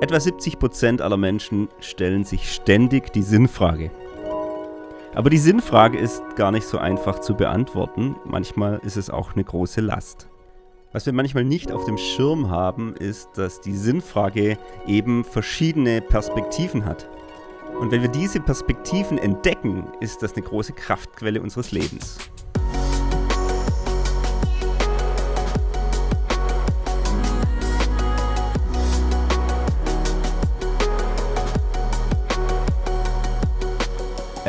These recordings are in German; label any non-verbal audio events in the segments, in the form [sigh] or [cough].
Etwa 70% aller Menschen stellen sich ständig die Sinnfrage. Aber die Sinnfrage ist gar nicht so einfach zu beantworten. Manchmal ist es auch eine große Last. Was wir manchmal nicht auf dem Schirm haben, ist, dass die Sinnfrage eben verschiedene Perspektiven hat. Und wenn wir diese Perspektiven entdecken, ist das eine große Kraftquelle unseres Lebens.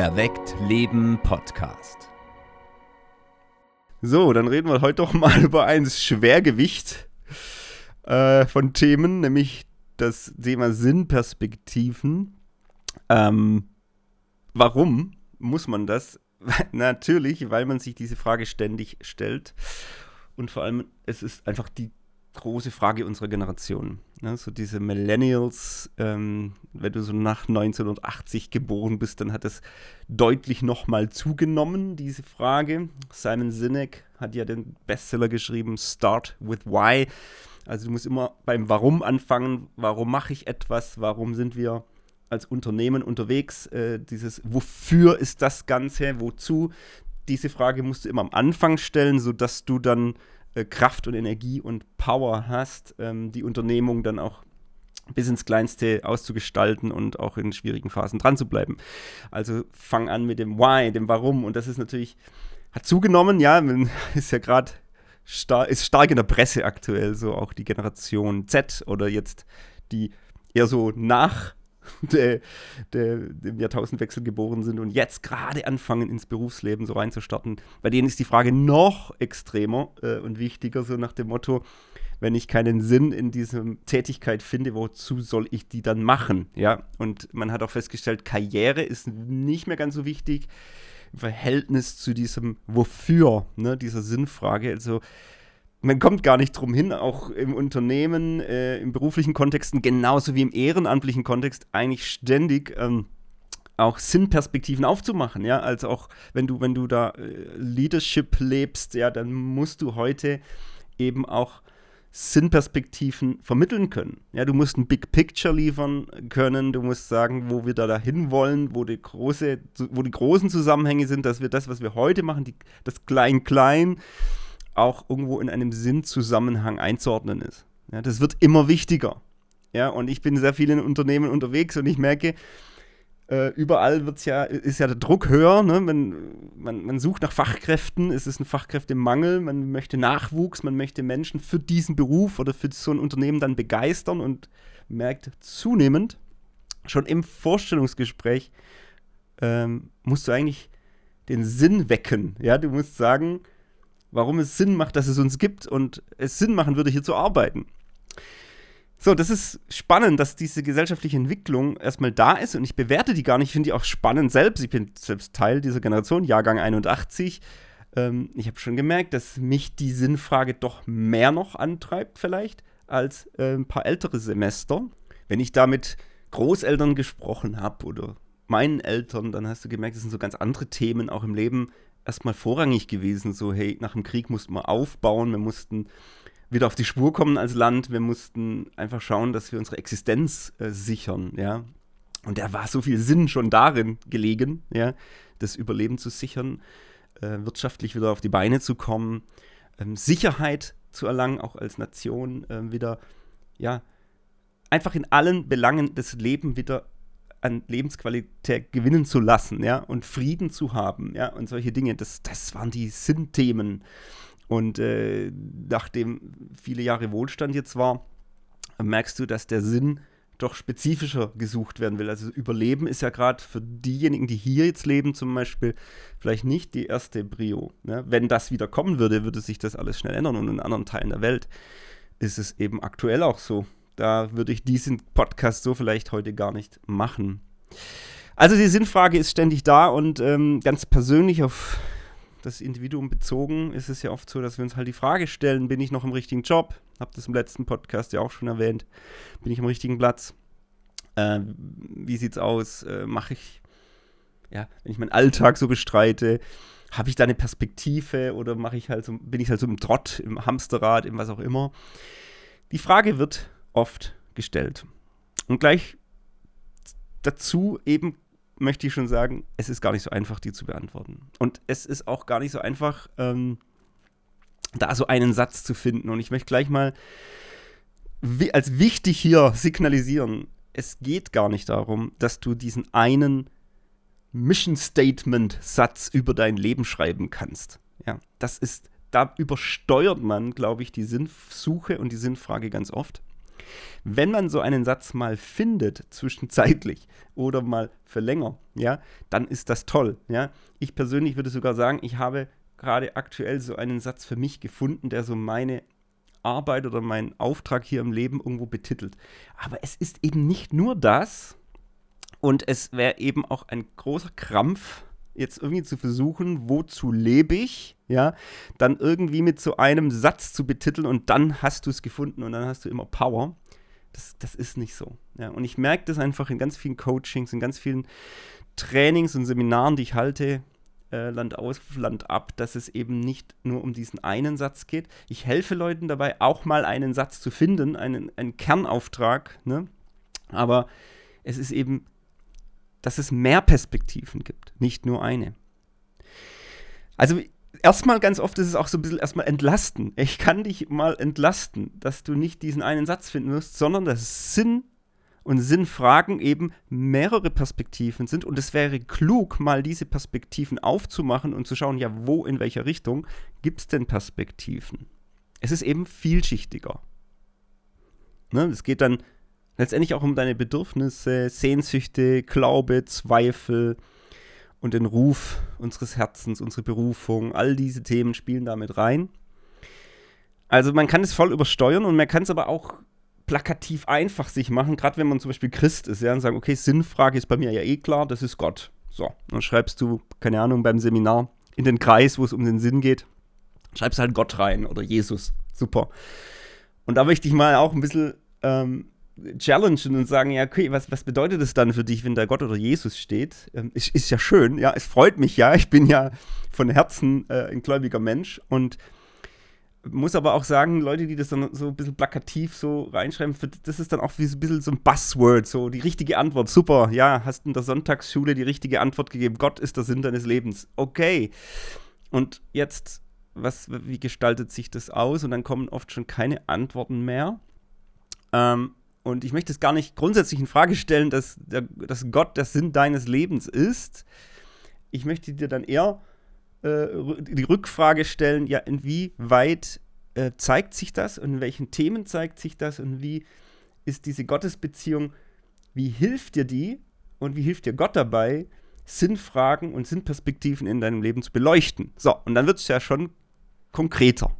Erweckt Leben Podcast. So, dann reden wir heute doch mal [laughs] über ein Schwergewicht äh, von Themen, nämlich das Thema Sinnperspektiven. Ähm, warum muss man das? [laughs] Natürlich, weil man sich diese Frage ständig stellt. Und vor allem, es ist einfach die große Frage unserer Generation. Ne? So diese Millennials, ähm, wenn du so nach 1980 geboren bist, dann hat es deutlich nochmal zugenommen, diese Frage. Simon Sinek hat ja den Bestseller geschrieben, Start with Why. Also du musst immer beim Warum anfangen. Warum mache ich etwas? Warum sind wir als Unternehmen unterwegs? Äh, dieses Wofür ist das Ganze? Wozu? Diese Frage musst du immer am Anfang stellen, sodass du dann äh, Kraft und Energie und Power hast, ähm, die Unternehmung dann auch bis ins Kleinste auszugestalten und auch in schwierigen Phasen dran zu bleiben. Also fang an mit dem Why, dem Warum und das ist natürlich, hat zugenommen, ja, [laughs] ist ja gerade star ist stark in der Presse aktuell, so auch die Generation Z oder jetzt die eher so nach [laughs] der, der, dem Jahrtausendwechsel geboren sind und jetzt gerade anfangen, ins Berufsleben so reinzustarten. Bei denen ist die Frage noch extremer äh, und wichtiger, so nach dem Motto, wenn ich keinen Sinn in dieser Tätigkeit finde, wozu soll ich die dann machen? Ja, und man hat auch festgestellt, Karriere ist nicht mehr ganz so wichtig im Verhältnis zu diesem Wofür, ne, dieser Sinnfrage. Also man kommt gar nicht drum hin, auch im Unternehmen, äh, im beruflichen Kontexten, genauso wie im ehrenamtlichen Kontext, eigentlich ständig ähm, auch Sinnperspektiven aufzumachen, ja, also auch wenn du, wenn du da äh, Leadership lebst, ja, dann musst du heute eben auch Sinnperspektiven vermitteln können. Ja, du musst ein Big Picture liefern können, du musst sagen, wo wir da dahin wollen, wo die, große, wo die großen Zusammenhänge sind, dass wir das, was wir heute machen, die, das Klein-Klein, auch irgendwo in einem Sinnzusammenhang einzuordnen ist. Ja, das wird immer wichtiger. Ja, und ich bin sehr viel in Unternehmen unterwegs und ich merke, äh, überall wird's ja, ist ja der Druck höher. Ne? Man, man, man sucht nach Fachkräften, es ist ein Fachkräftemangel, man möchte Nachwuchs, man möchte Menschen für diesen Beruf oder für so ein Unternehmen dann begeistern und merkt zunehmend, schon im Vorstellungsgespräch, ähm, musst du eigentlich den Sinn wecken. Ja, du musst sagen, warum es Sinn macht, dass es uns gibt und es Sinn machen würde, hier zu arbeiten. So, das ist spannend, dass diese gesellschaftliche Entwicklung erstmal da ist und ich bewerte die gar nicht. Ich finde die auch spannend selbst. Ich bin selbst Teil dieser Generation, Jahrgang 81. Ähm, ich habe schon gemerkt, dass mich die Sinnfrage doch mehr noch antreibt, vielleicht, als äh, ein paar ältere Semester. Wenn ich da mit Großeltern gesprochen habe oder meinen Eltern, dann hast du gemerkt, das sind so ganz andere Themen auch im Leben erstmal vorrangig gewesen. So, hey, nach dem Krieg mussten wir aufbauen, wir mussten wieder auf die Spur kommen als Land, wir mussten einfach schauen, dass wir unsere Existenz äh, sichern, ja. Und da war so viel Sinn schon darin gelegen, ja, das Überleben zu sichern, äh, wirtschaftlich wieder auf die Beine zu kommen, ähm, Sicherheit zu erlangen, auch als Nation äh, wieder, ja, einfach in allen Belangen das Leben wieder an Lebensqualität gewinnen zu lassen, ja, und Frieden zu haben, ja, und solche Dinge, das, das waren die Sinnthemen. Und äh, nachdem viele Jahre Wohlstand jetzt war, merkst du, dass der Sinn doch spezifischer gesucht werden will. Also Überleben ist ja gerade für diejenigen, die hier jetzt leben, zum Beispiel, vielleicht nicht die erste Brio. Ne? Wenn das wieder kommen würde, würde sich das alles schnell ändern und in anderen Teilen der Welt ist es eben aktuell auch so. Da würde ich diesen Podcast so vielleicht heute gar nicht machen. Also die Sinnfrage ist ständig da und ähm, ganz persönlich auf das Individuum bezogen ist es ja oft so, dass wir uns halt die Frage stellen, bin ich noch im richtigen Job? Hab das im letzten Podcast ja auch schon erwähnt. Bin ich am richtigen Platz? Äh, wie sieht's aus? Äh, Mache ich, ja, wenn ich meinen Alltag so bestreite, habe ich da eine Perspektive oder mache ich halt so, bin ich halt so im Trott, im Hamsterrad, im was auch immer? Die Frage wird oft gestellt. Und gleich dazu eben möchte ich schon sagen, es ist gar nicht so einfach, die zu beantworten. Und es ist auch gar nicht so einfach, ähm, da so einen Satz zu finden. Und ich möchte gleich mal als wichtig hier signalisieren, es geht gar nicht darum, dass du diesen einen Mission Statement Satz über dein Leben schreiben kannst. Ja, das ist, da übersteuert man, glaube ich, die Sinnsuche und die Sinnfrage ganz oft. Wenn man so einen Satz mal findet, zwischenzeitlich oder mal für länger, ja, dann ist das toll. Ja. Ich persönlich würde sogar sagen, ich habe gerade aktuell so einen Satz für mich gefunden, der so meine Arbeit oder meinen Auftrag hier im Leben irgendwo betitelt. Aber es ist eben nicht nur das und es wäre eben auch ein großer Krampf, jetzt irgendwie zu versuchen, wozu lebe ich, ja, dann irgendwie mit so einem Satz zu betiteln und dann hast du es gefunden und dann hast du immer Power. Das, das ist nicht so. Ja. Und ich merke das einfach in ganz vielen Coachings, in ganz vielen Trainings und Seminaren, die ich halte, äh, Land aus, Land ab, dass es eben nicht nur um diesen einen Satz geht. Ich helfe Leuten dabei, auch mal einen Satz zu finden, einen, einen Kernauftrag, ne? aber es ist eben, dass es mehr Perspektiven gibt, nicht nur eine. Also erstmal ganz oft ist es auch so ein bisschen erstmal entlasten. Ich kann dich mal entlasten, dass du nicht diesen einen Satz finden wirst, sondern dass Sinn und Sinnfragen eben mehrere Perspektiven sind. Und es wäre klug, mal diese Perspektiven aufzumachen und zu schauen, ja, wo, in welcher Richtung gibt es denn Perspektiven? Es ist eben vielschichtiger. Ne? Es geht dann letztendlich auch um deine Bedürfnisse, Sehnsüchte, Glaube, Zweifel und den Ruf unseres Herzens, unsere Berufung. All diese Themen spielen damit rein. Also man kann es voll übersteuern und man kann es aber auch plakativ einfach sich machen, gerade wenn man zum Beispiel Christ ist, ja, und sagen, okay, Sinnfrage ist bei mir ja eh klar, das ist Gott. So, dann schreibst du, keine Ahnung, beim Seminar in den Kreis, wo es um den Sinn geht, schreibst halt Gott rein oder Jesus. Super. Und da möchte ich mal auch ein bisschen ähm, challengen und sagen, ja, okay, was, was bedeutet es dann für dich, wenn da Gott oder Jesus steht? Ähm, ist, ist ja schön, ja, es freut mich ja, ich bin ja von Herzen äh, ein gläubiger Mensch und muss aber auch sagen, Leute, die das dann so ein bisschen plakativ so reinschreiben, das ist dann auch wie so ein bisschen so ein Buzzword, so die richtige Antwort. Super, ja, hast in der Sonntagsschule die richtige Antwort gegeben. Gott ist der Sinn deines Lebens. Okay. Und jetzt, was, wie gestaltet sich das aus? Und dann kommen oft schon keine Antworten mehr. Ähm, und ich möchte es gar nicht grundsätzlich in Frage stellen, dass, dass Gott der Sinn deines Lebens ist. Ich möchte dir dann eher äh, die Rückfrage stellen, ja, inwieweit äh, zeigt sich das und in welchen Themen zeigt sich das und wie ist diese Gottesbeziehung, wie hilft dir die und wie hilft dir Gott dabei, Sinnfragen und Sinnperspektiven in deinem Leben zu beleuchten. So, und dann wird es ja schon konkreter.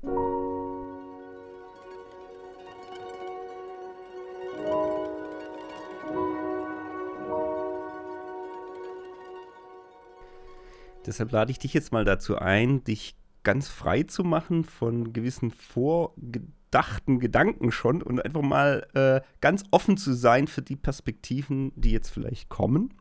Deshalb lade ich dich jetzt mal dazu ein, dich ganz frei zu machen von gewissen vorgedachten Gedanken schon und einfach mal äh, ganz offen zu sein für die Perspektiven, die jetzt vielleicht kommen.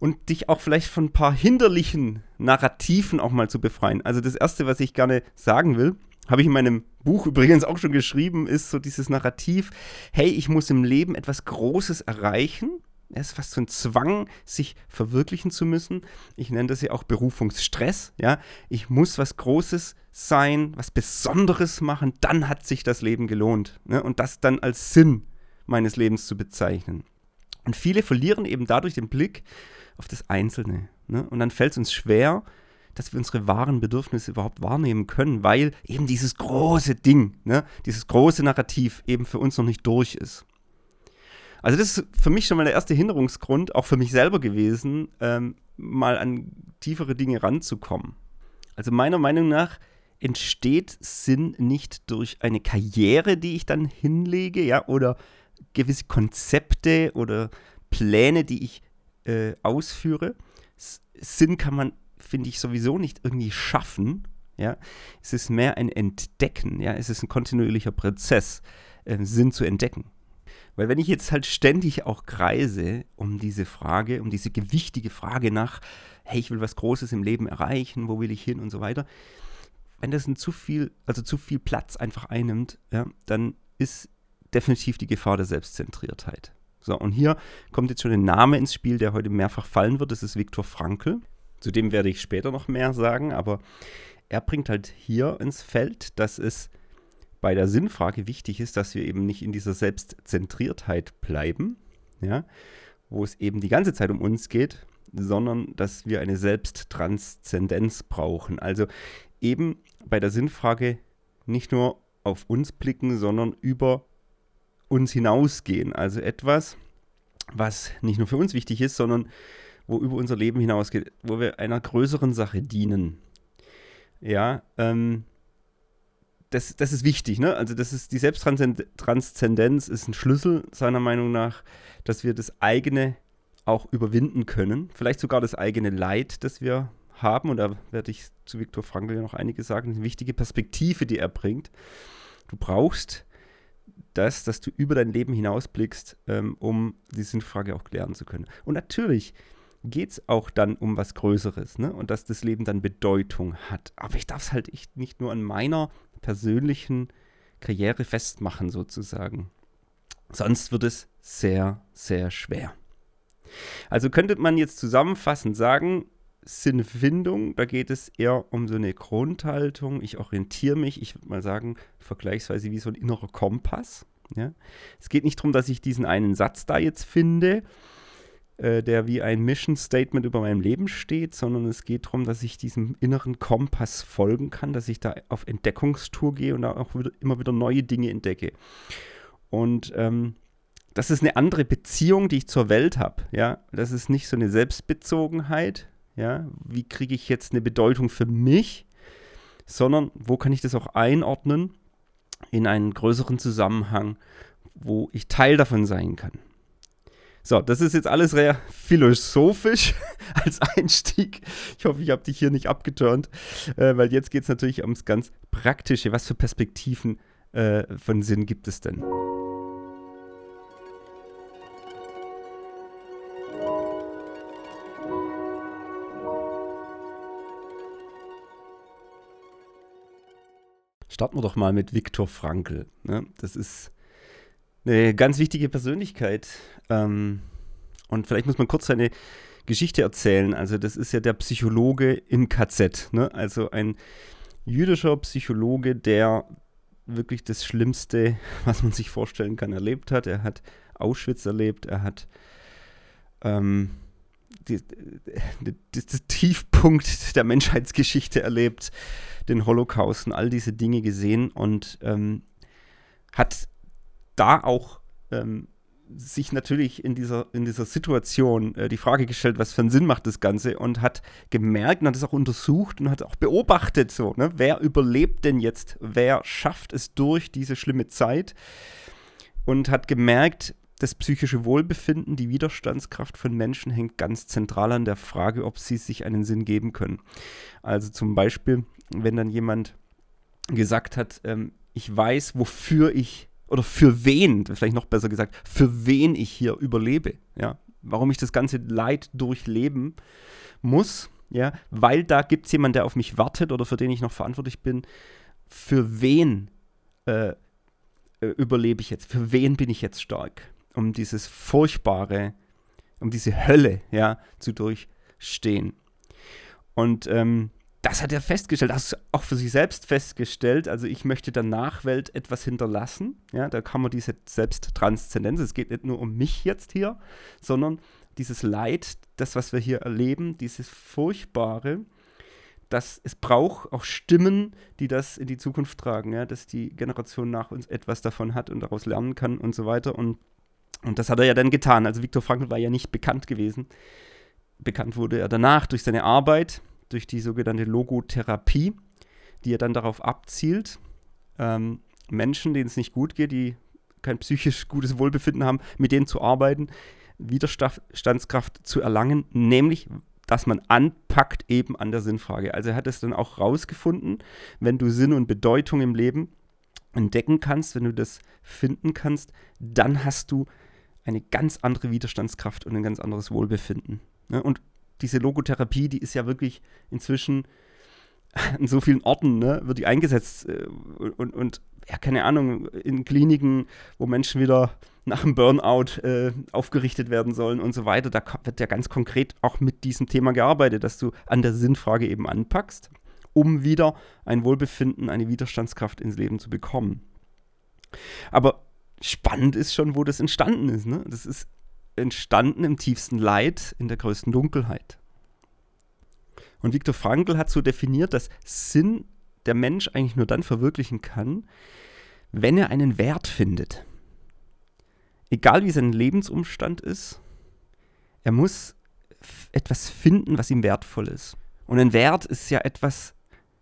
Und dich auch vielleicht von ein paar hinderlichen Narrativen auch mal zu befreien. Also das Erste, was ich gerne sagen will, habe ich in meinem Buch übrigens auch schon geschrieben, ist so dieses Narrativ, hey, ich muss im Leben etwas Großes erreichen es ist fast so ein Zwang, sich verwirklichen zu müssen. Ich nenne das ja auch Berufungsstress. Ja? Ich muss was Großes sein, was Besonderes machen, dann hat sich das Leben gelohnt. Ne? Und das dann als Sinn meines Lebens zu bezeichnen. Und viele verlieren eben dadurch den Blick auf das Einzelne. Ne? Und dann fällt es uns schwer, dass wir unsere wahren Bedürfnisse überhaupt wahrnehmen können, weil eben dieses große Ding, ne? dieses große Narrativ eben für uns noch nicht durch ist. Also das ist für mich schon mal der erste Hinderungsgrund, auch für mich selber gewesen, ähm, mal an tiefere Dinge ranzukommen. Also meiner Meinung nach entsteht Sinn nicht durch eine Karriere, die ich dann hinlege, ja, oder gewisse Konzepte oder Pläne, die ich äh, ausführe. S Sinn kann man, finde ich, sowieso nicht irgendwie schaffen. Ja, es ist mehr ein Entdecken. Ja, es ist ein kontinuierlicher Prozess, äh, Sinn zu entdecken. Weil wenn ich jetzt halt ständig auch kreise um diese Frage, um diese gewichtige Frage nach, hey, ich will was Großes im Leben erreichen, wo will ich hin und so weiter, wenn das zu viel, also zu viel Platz einfach einnimmt, ja, dann ist definitiv die Gefahr der Selbstzentriertheit. So, und hier kommt jetzt schon ein Name ins Spiel, der heute mehrfach fallen wird. Das ist Viktor Frankl. Zu dem werde ich später noch mehr sagen, aber er bringt halt hier ins Feld, dass es bei der Sinnfrage wichtig ist, dass wir eben nicht in dieser Selbstzentriertheit bleiben, ja, wo es eben die ganze Zeit um uns geht, sondern dass wir eine Selbsttranszendenz brauchen. Also eben bei der Sinnfrage nicht nur auf uns blicken, sondern über uns hinausgehen. Also etwas, was nicht nur für uns wichtig ist, sondern wo über unser Leben hinausgeht, wo wir einer größeren Sache dienen. Ja, ähm, das, das ist wichtig, ne? Also das ist die Selbsttranszendenz ist ein Schlüssel seiner Meinung nach, dass wir das eigene auch überwinden können, vielleicht sogar das eigene Leid, das wir haben. Und da werde ich zu Viktor Frankl ja noch einiges sagen. Eine wichtige Perspektive, die er bringt. Du brauchst das, dass du über dein Leben hinausblickst, ähm, um die Sinnfrage auch klären zu können. Und natürlich geht es auch dann um was Größeres ne? und dass das Leben dann Bedeutung hat. Aber ich darf es halt nicht nur an meiner persönlichen Karriere festmachen, sozusagen. Sonst wird es sehr, sehr schwer. Also könnte man jetzt zusammenfassend sagen, Sinnfindung, da geht es eher um so eine Grundhaltung. Ich orientiere mich, ich würde mal sagen, vergleichsweise wie so ein innerer Kompass. Ja? Es geht nicht darum, dass ich diesen einen Satz da jetzt finde, äh, der wie ein Mission Statement über meinem Leben steht, sondern es geht darum, dass ich diesem inneren Kompass folgen kann, dass ich da auf Entdeckungstour gehe und auch wieder, immer wieder neue Dinge entdecke. Und ähm, das ist eine andere Beziehung, die ich zur Welt habe. Ja, das ist nicht so eine Selbstbezogenheit. Ja, wie kriege ich jetzt eine Bedeutung für mich, sondern wo kann ich das auch einordnen in einen größeren Zusammenhang, wo ich Teil davon sein kann. So, das ist jetzt alles sehr philosophisch [laughs] als Einstieg. Ich hoffe, ich habe dich hier nicht abgeturnt, äh, weil jetzt geht es natürlich ums ganz Praktische. Was für Perspektiven äh, von Sinn gibt es denn? Starten wir doch mal mit Viktor Frankl. Ne? Das ist eine ganz wichtige Persönlichkeit. Ähm, und vielleicht muss man kurz seine Geschichte erzählen. Also, das ist ja der Psychologe im KZ. Ne? Also ein jüdischer Psychologe, der wirklich das Schlimmste, was man sich vorstellen kann, erlebt hat. Er hat Auschwitz erlebt, er hat ähm, den Tiefpunkt der Menschheitsgeschichte erlebt den Holocaust und all diese Dinge gesehen und ähm, hat da auch ähm, sich natürlich in dieser, in dieser Situation äh, die Frage gestellt, was für einen Sinn macht das Ganze und hat gemerkt und hat es auch untersucht und hat auch beobachtet, so, ne, wer überlebt denn jetzt, wer schafft es durch diese schlimme Zeit und hat gemerkt, das psychische Wohlbefinden, die Widerstandskraft von Menschen hängt ganz zentral an der Frage, ob sie sich einen Sinn geben können. Also zum Beispiel, wenn dann jemand gesagt hat, ähm, ich weiß, wofür ich oder für wen, vielleicht noch besser gesagt, für wen ich hier überlebe, ja, warum ich das ganze Leid durchleben muss, ja, weil da gibt es jemanden, der auf mich wartet oder für den ich noch verantwortlich bin, für wen äh, äh überlebe ich jetzt, für wen bin ich jetzt stark, um dieses furchtbare, um diese Hölle, ja, zu durchstehen. Und ähm, das hat er festgestellt, das auch für sich selbst festgestellt. Also ich möchte der Nachwelt etwas hinterlassen. Ja, da kann man diese Selbsttranszendenz. Es geht nicht nur um mich jetzt hier, sondern dieses Leid, das, was wir hier erleben, dieses Furchtbare, dass es braucht auch Stimmen, die das in die Zukunft tragen, ja, dass die Generation nach uns etwas davon hat und daraus lernen kann und so weiter. Und, und das hat er ja dann getan. Also Viktor Frankl war ja nicht bekannt gewesen. Bekannt wurde er danach durch seine Arbeit durch die sogenannte Logotherapie, die ja dann darauf abzielt, ähm, Menschen, denen es nicht gut geht, die kein psychisch gutes Wohlbefinden haben, mit denen zu arbeiten, Widerstandskraft zu erlangen, nämlich dass man anpackt eben an der Sinnfrage. Also er hat es dann auch rausgefunden, wenn du Sinn und Bedeutung im Leben entdecken kannst, wenn du das finden kannst, dann hast du eine ganz andere Widerstandskraft und ein ganz anderes Wohlbefinden. Ne? Und diese Logotherapie, die ist ja wirklich inzwischen [laughs] an so vielen Orten, ne, wird die eingesetzt äh, und, und, ja, keine Ahnung, in Kliniken, wo Menschen wieder nach dem Burnout äh, aufgerichtet werden sollen und so weiter. Da wird ja ganz konkret auch mit diesem Thema gearbeitet, dass du an der Sinnfrage eben anpackst, um wieder ein Wohlbefinden, eine Widerstandskraft ins Leben zu bekommen. Aber spannend ist schon, wo das entstanden ist. Ne? Das ist entstanden im tiefsten Leid, in der größten Dunkelheit. Und Viktor Frankl hat so definiert, dass Sinn der Mensch eigentlich nur dann verwirklichen kann, wenn er einen Wert findet. Egal wie sein Lebensumstand ist, er muss etwas finden, was ihm wertvoll ist. Und ein Wert ist ja etwas,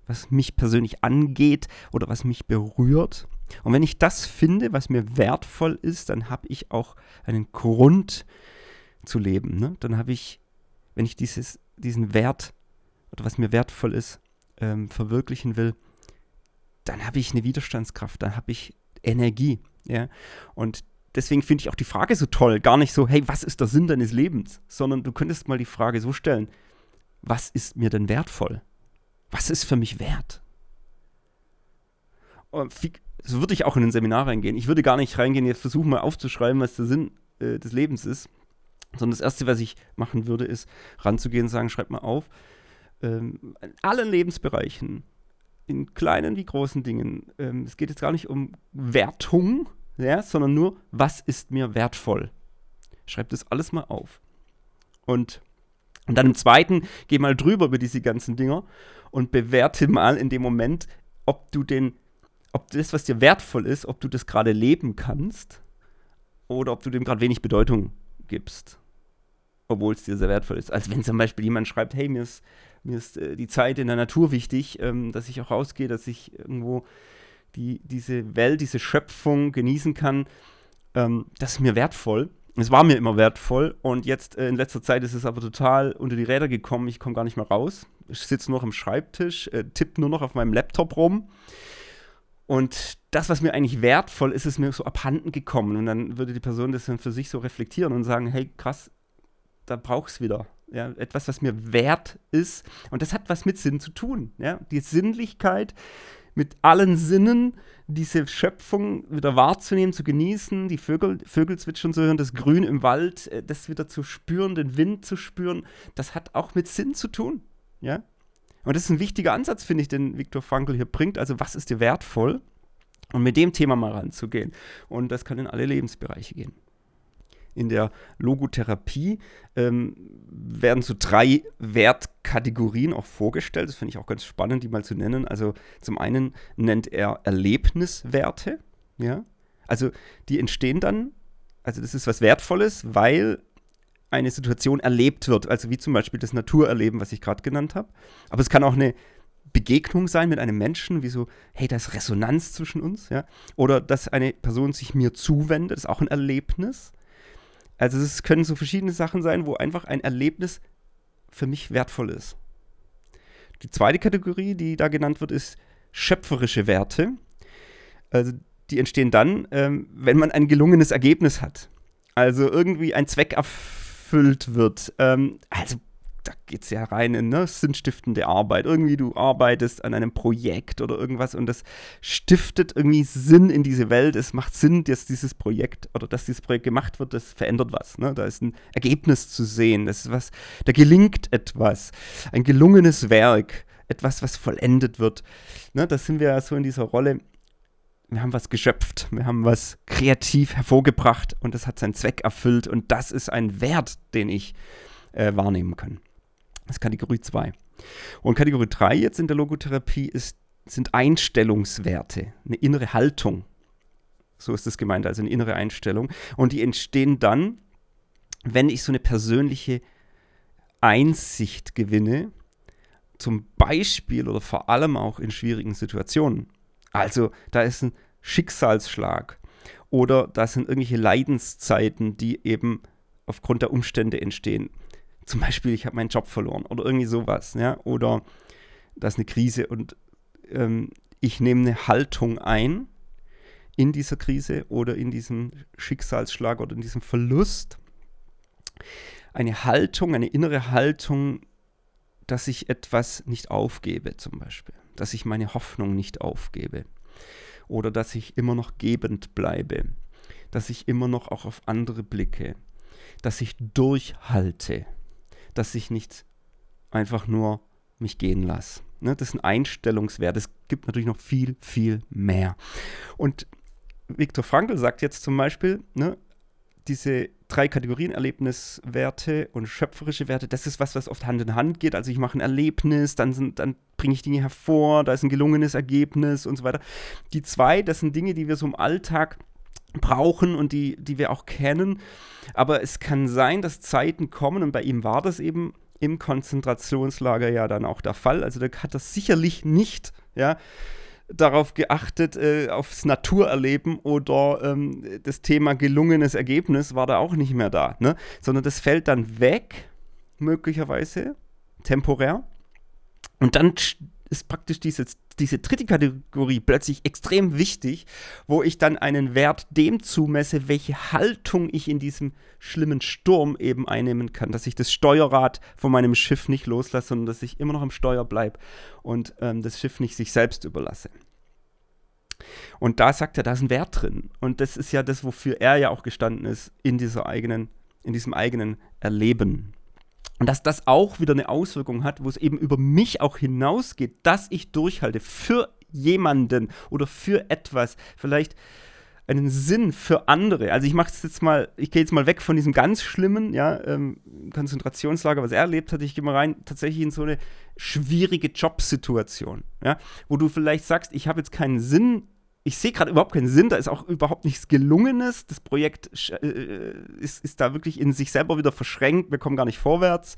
was mich persönlich angeht oder was mich berührt. Und wenn ich das finde, was mir wertvoll ist, dann habe ich auch einen Grund zu leben. Ne? Dann habe ich, wenn ich dieses, diesen Wert oder was mir wertvoll ist, ähm, verwirklichen will, dann habe ich eine Widerstandskraft, dann habe ich Energie. Ja? Und deswegen finde ich auch die Frage so toll. Gar nicht so, hey, was ist der Sinn deines Lebens? Sondern du könntest mal die Frage so stellen, was ist mir denn wertvoll? Was ist für mich wert? So würde ich auch in ein Seminar reingehen. Ich würde gar nicht reingehen, jetzt versuchen mal aufzuschreiben, was der Sinn äh, des Lebens ist. Sondern das Erste, was ich machen würde, ist ranzugehen und sagen, schreib mal auf, ähm, in allen Lebensbereichen, in kleinen wie großen Dingen. Ähm, es geht jetzt gar nicht um Wertung, ja, sondern nur, was ist mir wertvoll. Schreib das alles mal auf. Und, und dann im zweiten, geh mal drüber über diese ganzen Dinger und bewerte mal in dem Moment, ob du den, ob das, was dir wertvoll ist, ob du das gerade leben kannst oder ob du dem gerade wenig Bedeutung gibst obwohl es dir sehr wertvoll ist. Als wenn zum Beispiel jemand schreibt, hey, mir ist, mir ist äh, die Zeit in der Natur wichtig, ähm, dass ich auch rausgehe, dass ich irgendwo die, diese Welt, diese Schöpfung genießen kann. Ähm, das ist mir wertvoll. Es war mir immer wertvoll und jetzt äh, in letzter Zeit ist es aber total unter die Räder gekommen. Ich komme gar nicht mehr raus. Ich sitze nur noch am Schreibtisch, äh, tippe nur noch auf meinem Laptop rum. Und das, was mir eigentlich wertvoll ist, ist mir so abhanden gekommen. Und dann würde die Person das dann für sich so reflektieren und sagen, hey, krass, da es wieder. Ja, etwas, was mir wert ist. Und das hat was mit Sinn zu tun. Ja? Die Sinnlichkeit mit allen Sinnen, diese Schöpfung wieder wahrzunehmen, zu genießen, die Vögel, Vögel zwitschern zu hören, das Grün im Wald, äh, das wieder zu spüren, den Wind zu spüren, das hat auch mit Sinn zu tun. Ja? Und das ist ein wichtiger Ansatz, finde ich, den Viktor Frankl hier bringt. Also, was ist dir wertvoll? Und mit dem Thema mal ranzugehen. Und das kann in alle Lebensbereiche gehen in der Logotherapie ähm, werden so drei Wertkategorien auch vorgestellt. Das finde ich auch ganz spannend, die mal zu nennen. Also zum einen nennt er Erlebniswerte. Ja? Also die entstehen dann, also das ist was Wertvolles, weil eine Situation erlebt wird. Also wie zum Beispiel das Naturerleben, was ich gerade genannt habe. Aber es kann auch eine Begegnung sein mit einem Menschen, wie so, hey, da ist Resonanz zwischen uns, ja. Oder dass eine Person sich mir zuwendet, ist auch ein Erlebnis. Also es können so verschiedene Sachen sein, wo einfach ein Erlebnis für mich wertvoll ist. Die zweite Kategorie, die da genannt wird, ist schöpferische Werte. Also die entstehen dann, ähm, wenn man ein gelungenes Ergebnis hat. Also irgendwie ein Zweck erfüllt wird. Ähm, also da geht es ja rein in ne, sinnstiftende Arbeit. Irgendwie du arbeitest an einem Projekt oder irgendwas und das stiftet irgendwie Sinn in diese Welt. Es macht Sinn, dass dieses Projekt oder dass dieses Projekt gemacht wird, das verändert was. Ne? Da ist ein Ergebnis zu sehen. Das ist was, da gelingt etwas. Ein gelungenes Werk. Etwas, was vollendet wird. Ne, da sind wir ja so in dieser Rolle. Wir haben was geschöpft, wir haben was kreativ hervorgebracht und das hat seinen Zweck erfüllt und das ist ein Wert, den ich äh, wahrnehmen kann. Das ist Kategorie 2. Und Kategorie 3 jetzt in der Logotherapie ist, sind Einstellungswerte, eine innere Haltung. So ist das gemeint, also eine innere Einstellung. Und die entstehen dann, wenn ich so eine persönliche Einsicht gewinne, zum Beispiel oder vor allem auch in schwierigen Situationen. Also da ist ein Schicksalsschlag oder da sind irgendwelche Leidenszeiten, die eben aufgrund der Umstände entstehen zum Beispiel, ich habe meinen Job verloren oder irgendwie sowas, ja, oder da ist eine Krise und ähm, ich nehme eine Haltung ein in dieser Krise oder in diesem Schicksalsschlag oder in diesem Verlust. Eine Haltung, eine innere Haltung, dass ich etwas nicht aufgebe, zum Beispiel. Dass ich meine Hoffnung nicht aufgebe. Oder dass ich immer noch gebend bleibe. dass ich immer noch auch auf andere blicke, dass ich durchhalte, dass ich nicht einfach nur mich gehen lasse. Ne, das ist ein Einstellungswert. Es gibt natürlich noch viel, viel mehr. Und Viktor Frankl sagt jetzt zum Beispiel, ne, diese drei Kategorien, Erlebniswerte und schöpferische Werte, das ist was, was oft Hand in Hand geht. Also ich mache ein Erlebnis, dann, dann bringe ich Dinge hervor, da ist ein gelungenes Ergebnis und so weiter. Die zwei, das sind Dinge, die wir so im Alltag brauchen und die, die wir auch kennen. Aber es kann sein, dass Zeiten kommen, und bei ihm war das eben im Konzentrationslager ja dann auch der Fall. Also der hat das sicherlich nicht, ja, darauf geachtet, äh, aufs Naturerleben oder ähm, das Thema gelungenes Ergebnis war da auch nicht mehr da, ne? sondern das fällt dann weg, möglicherweise, temporär. Und dann ist praktisch diese, diese dritte Kategorie plötzlich extrem wichtig, wo ich dann einen Wert dem zumesse, welche Haltung ich in diesem schlimmen Sturm eben einnehmen kann. Dass ich das Steuerrad von meinem Schiff nicht loslasse, sondern dass ich immer noch am Steuer bleibe und ähm, das Schiff nicht sich selbst überlasse. Und da sagt er, da ist ein Wert drin. Und das ist ja das, wofür er ja auch gestanden ist in dieser eigenen, in diesem eigenen Erleben. Und dass das auch wieder eine Auswirkung hat, wo es eben über mich auch hinausgeht, dass ich durchhalte für jemanden oder für etwas, vielleicht einen Sinn für andere. Also ich mache es jetzt mal, ich gehe jetzt mal weg von diesem ganz schlimmen, ja, ähm, Konzentrationslager, was er erlebt hat. Ich gehe mal rein tatsächlich in so eine schwierige Jobsituation, ja, wo du vielleicht sagst, ich habe jetzt keinen Sinn ich sehe gerade überhaupt keinen Sinn, da ist auch überhaupt nichts Gelungenes. Das Projekt äh, ist, ist da wirklich in sich selber wieder verschränkt, wir kommen gar nicht vorwärts.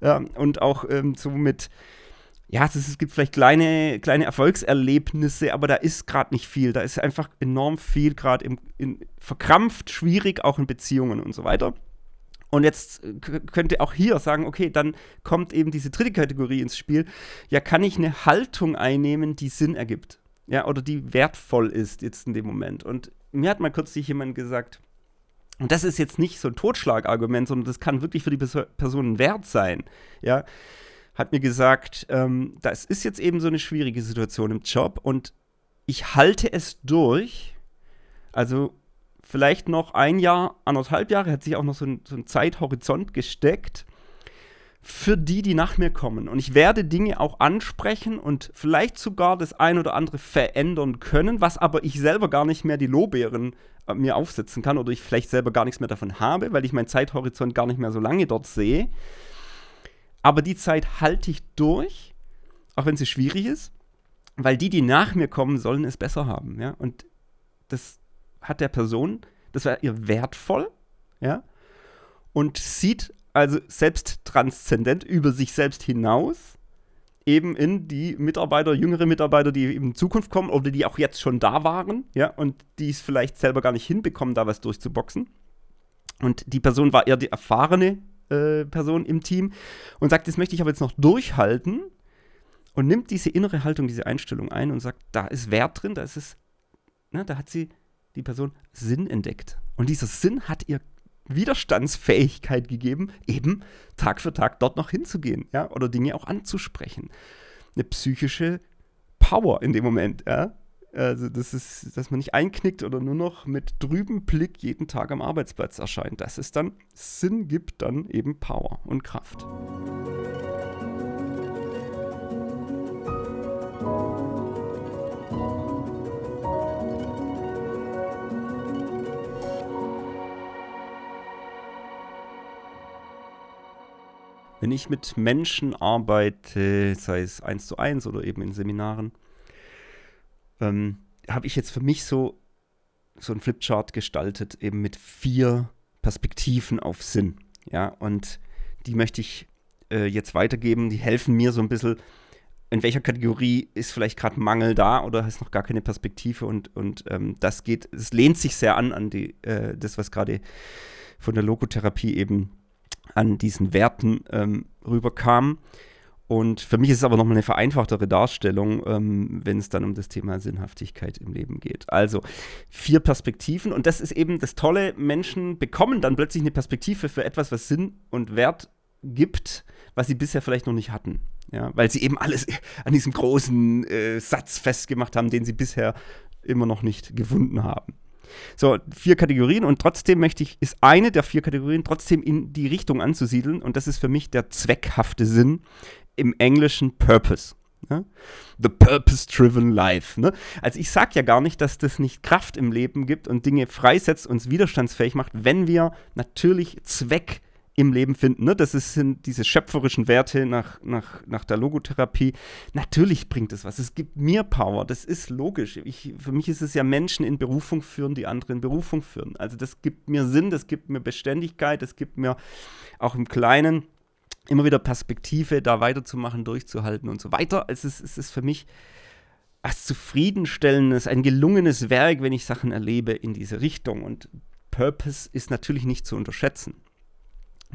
Ähm, und auch ähm, so mit, ja, es, es, gibt vielleicht kleine, kleine Erfolgserlebnisse, aber da ist gerade nicht viel. Da ist einfach enorm viel gerade verkrampft, schwierig, auch in Beziehungen und so weiter. Und jetzt äh, könnt ihr auch hier sagen, okay, dann kommt eben diese dritte Kategorie ins Spiel. Ja, kann ich eine Haltung einnehmen, die Sinn ergibt? Ja, oder die wertvoll ist jetzt in dem Moment. Und mir hat mal kürzlich jemand gesagt, und das ist jetzt nicht so ein Totschlagargument, sondern das kann wirklich für die Person Wert sein, ja, hat mir gesagt, ähm, das ist jetzt eben so eine schwierige Situation im Job und ich halte es durch, also vielleicht noch ein Jahr, anderthalb Jahre, hat sich auch noch so ein, so ein Zeithorizont gesteckt, für die, die nach mir kommen. Und ich werde Dinge auch ansprechen und vielleicht sogar das ein oder andere verändern können, was aber ich selber gar nicht mehr die Lobbeeren äh, mir aufsetzen kann oder ich vielleicht selber gar nichts mehr davon habe, weil ich meinen Zeithorizont gar nicht mehr so lange dort sehe. Aber die Zeit halte ich durch, auch wenn sie schwierig ist, weil die, die nach mir kommen, sollen es besser haben. Ja? Und das hat der Person, das war ihr wertvoll, ja, und sieht also selbst transzendent über sich selbst hinaus eben in die Mitarbeiter, jüngere Mitarbeiter, die eben in Zukunft kommen oder die auch jetzt schon da waren, ja, und die es vielleicht selber gar nicht hinbekommen, da was durchzuboxen. Und die Person war eher die erfahrene äh, Person im Team und sagt, das möchte ich aber jetzt noch durchhalten und nimmt diese innere Haltung, diese Einstellung ein und sagt, da ist Wert drin, da ist es, ne, da hat sie die Person Sinn entdeckt. Und dieser Sinn hat ihr Widerstandsfähigkeit gegeben, eben Tag für Tag dort noch hinzugehen, ja, oder Dinge auch anzusprechen. Eine psychische Power in dem Moment, ja. Also, das ist, dass man nicht einknickt oder nur noch mit trübem Blick jeden Tag am Arbeitsplatz erscheint. Das ist dann Sinn gibt dann eben Power und Kraft. Wenn ich mit Menschen arbeite, sei es eins zu eins oder eben in Seminaren, ähm, habe ich jetzt für mich so, so ein Flipchart gestaltet, eben mit vier Perspektiven auf Sinn. Ja, und die möchte ich äh, jetzt weitergeben. Die helfen mir so ein bisschen, in welcher Kategorie ist vielleicht gerade Mangel da oder ist noch gar keine Perspektive und, und ähm, das geht, es lehnt sich sehr an an die, äh, das, was gerade von der Logotherapie eben an diesen Werten ähm, rüberkam. Und für mich ist es aber nochmal eine vereinfachtere Darstellung, ähm, wenn es dann um das Thema Sinnhaftigkeit im Leben geht. Also vier Perspektiven und das ist eben das Tolle, Menschen bekommen dann plötzlich eine Perspektive für etwas, was Sinn und Wert gibt, was sie bisher vielleicht noch nicht hatten. Ja, weil sie eben alles an diesem großen äh, Satz festgemacht haben, den sie bisher immer noch nicht gefunden haben. So, vier Kategorien und trotzdem möchte ich, ist eine der vier Kategorien trotzdem in die Richtung anzusiedeln und das ist für mich der zweckhafte Sinn im Englischen Purpose. Ne? The Purpose-Driven Life. Ne? Also ich sage ja gar nicht, dass das nicht Kraft im Leben gibt und Dinge freisetzt, uns widerstandsfähig macht, wenn wir natürlich Zweck im Leben finden. Ne? Das ist, sind diese schöpferischen Werte nach, nach, nach der Logotherapie. Natürlich bringt es was. Es gibt mir Power. Das ist logisch. Ich, für mich ist es ja Menschen in Berufung führen, die andere in Berufung führen. Also das gibt mir Sinn, das gibt mir Beständigkeit, das gibt mir auch im Kleinen immer wieder Perspektive, da weiterzumachen, durchzuhalten und so weiter. Es ist, es ist für mich was Zufriedenstellendes, ein gelungenes Werk, wenn ich Sachen erlebe in diese Richtung. Und Purpose ist natürlich nicht zu unterschätzen.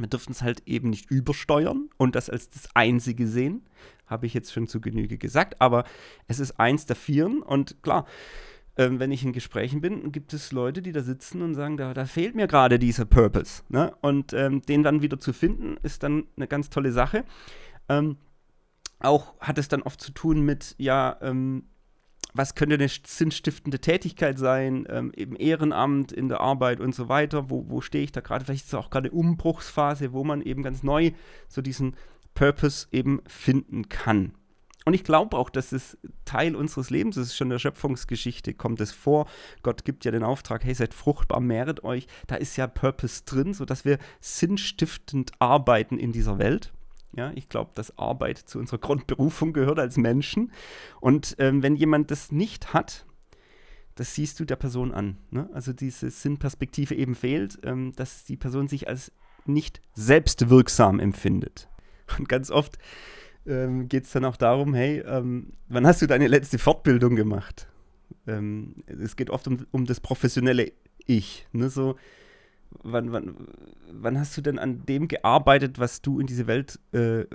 Wir dürfen es halt eben nicht übersteuern und das als das Einzige sehen. Habe ich jetzt schon zu Genüge gesagt. Aber es ist eins der Vieren und klar, ähm, wenn ich in Gesprächen bin, gibt es Leute, die da sitzen und sagen, da, da fehlt mir gerade dieser Purpose. Ne? Und ähm, den dann wieder zu finden, ist dann eine ganz tolle Sache. Ähm, auch hat es dann oft zu tun mit, ja, ähm, was könnte eine sinnstiftende Tätigkeit sein, ähm, im Ehrenamt, in der Arbeit und so weiter, wo, wo stehe ich da gerade, vielleicht ist es auch gerade eine Umbruchsphase, wo man eben ganz neu so diesen Purpose eben finden kann. Und ich glaube auch, dass es Teil unseres Lebens ist, schon in der Schöpfungsgeschichte kommt es vor. Gott gibt ja den Auftrag, hey, seid fruchtbar, mehret euch. Da ist ja Purpose drin, sodass wir sinnstiftend arbeiten in dieser Welt. Ja, ich glaube, dass Arbeit zu unserer Grundberufung gehört als Menschen. Und ähm, wenn jemand das nicht hat, das siehst du der Person an. Ne? Also diese Sinnperspektive eben fehlt, ähm, dass die Person sich als nicht selbstwirksam empfindet. Und ganz oft ähm, geht es dann auch darum, hey, ähm, wann hast du deine letzte Fortbildung gemacht? Ähm, es geht oft um, um das professionelle Ich. Ne? So, wann, wann, wann hast du denn an dem gearbeitet, was du in diese Welt äh,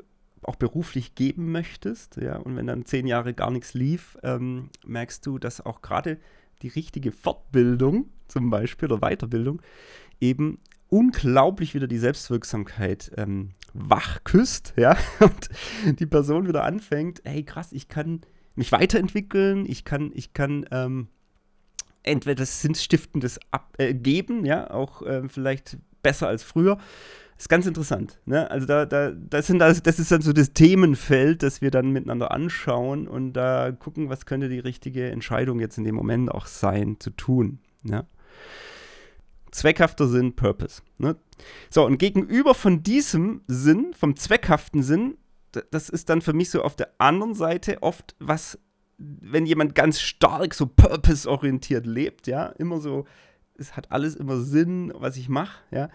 auch beruflich geben möchtest? Ja? Und wenn dann zehn Jahre gar nichts lief, ähm, merkst du, dass auch gerade die richtige Fortbildung zum Beispiel oder Weiterbildung eben unglaublich wieder die Selbstwirksamkeit ähm, wach küsst, ja, [laughs] und die Person wieder anfängt, hey krass, ich kann mich weiterentwickeln, ich kann, ich kann ähm, entweder das Sinnstiftendes abgeben, äh, ja, auch äh, vielleicht besser als früher. Das ist ganz interessant. Ne? Also da, da, das, sind, das, das ist dann so das Themenfeld, das wir dann miteinander anschauen und da gucken, was könnte die richtige Entscheidung jetzt in dem Moment auch sein, zu tun. Ja? zweckhafter Sinn, Purpose. Ne? So, und gegenüber von diesem Sinn, vom zweckhaften Sinn, das ist dann für mich so auf der anderen Seite oft was, wenn jemand ganz stark so purpose-orientiert lebt, ja, immer so, es hat alles immer Sinn, was ich mache, ja,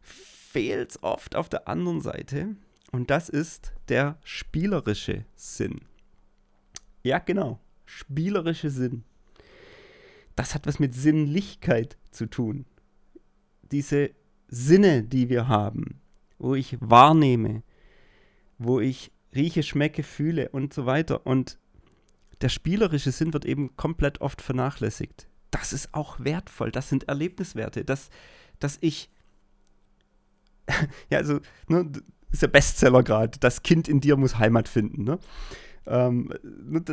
fehlt es oft auf der anderen Seite und das ist der spielerische Sinn. Ja, genau, spielerische Sinn. Das hat was mit Sinnlichkeit zu tun diese Sinne, die wir haben, wo ich wahrnehme, wo ich rieche, schmecke, fühle und so weiter. Und der spielerische Sinn wird eben komplett oft vernachlässigt. Das ist auch wertvoll, das sind Erlebniswerte, dass, dass ich, [laughs] ja, also, ne, ist der Bestseller gerade, das Kind in dir muss Heimat finden, ne? Ähm,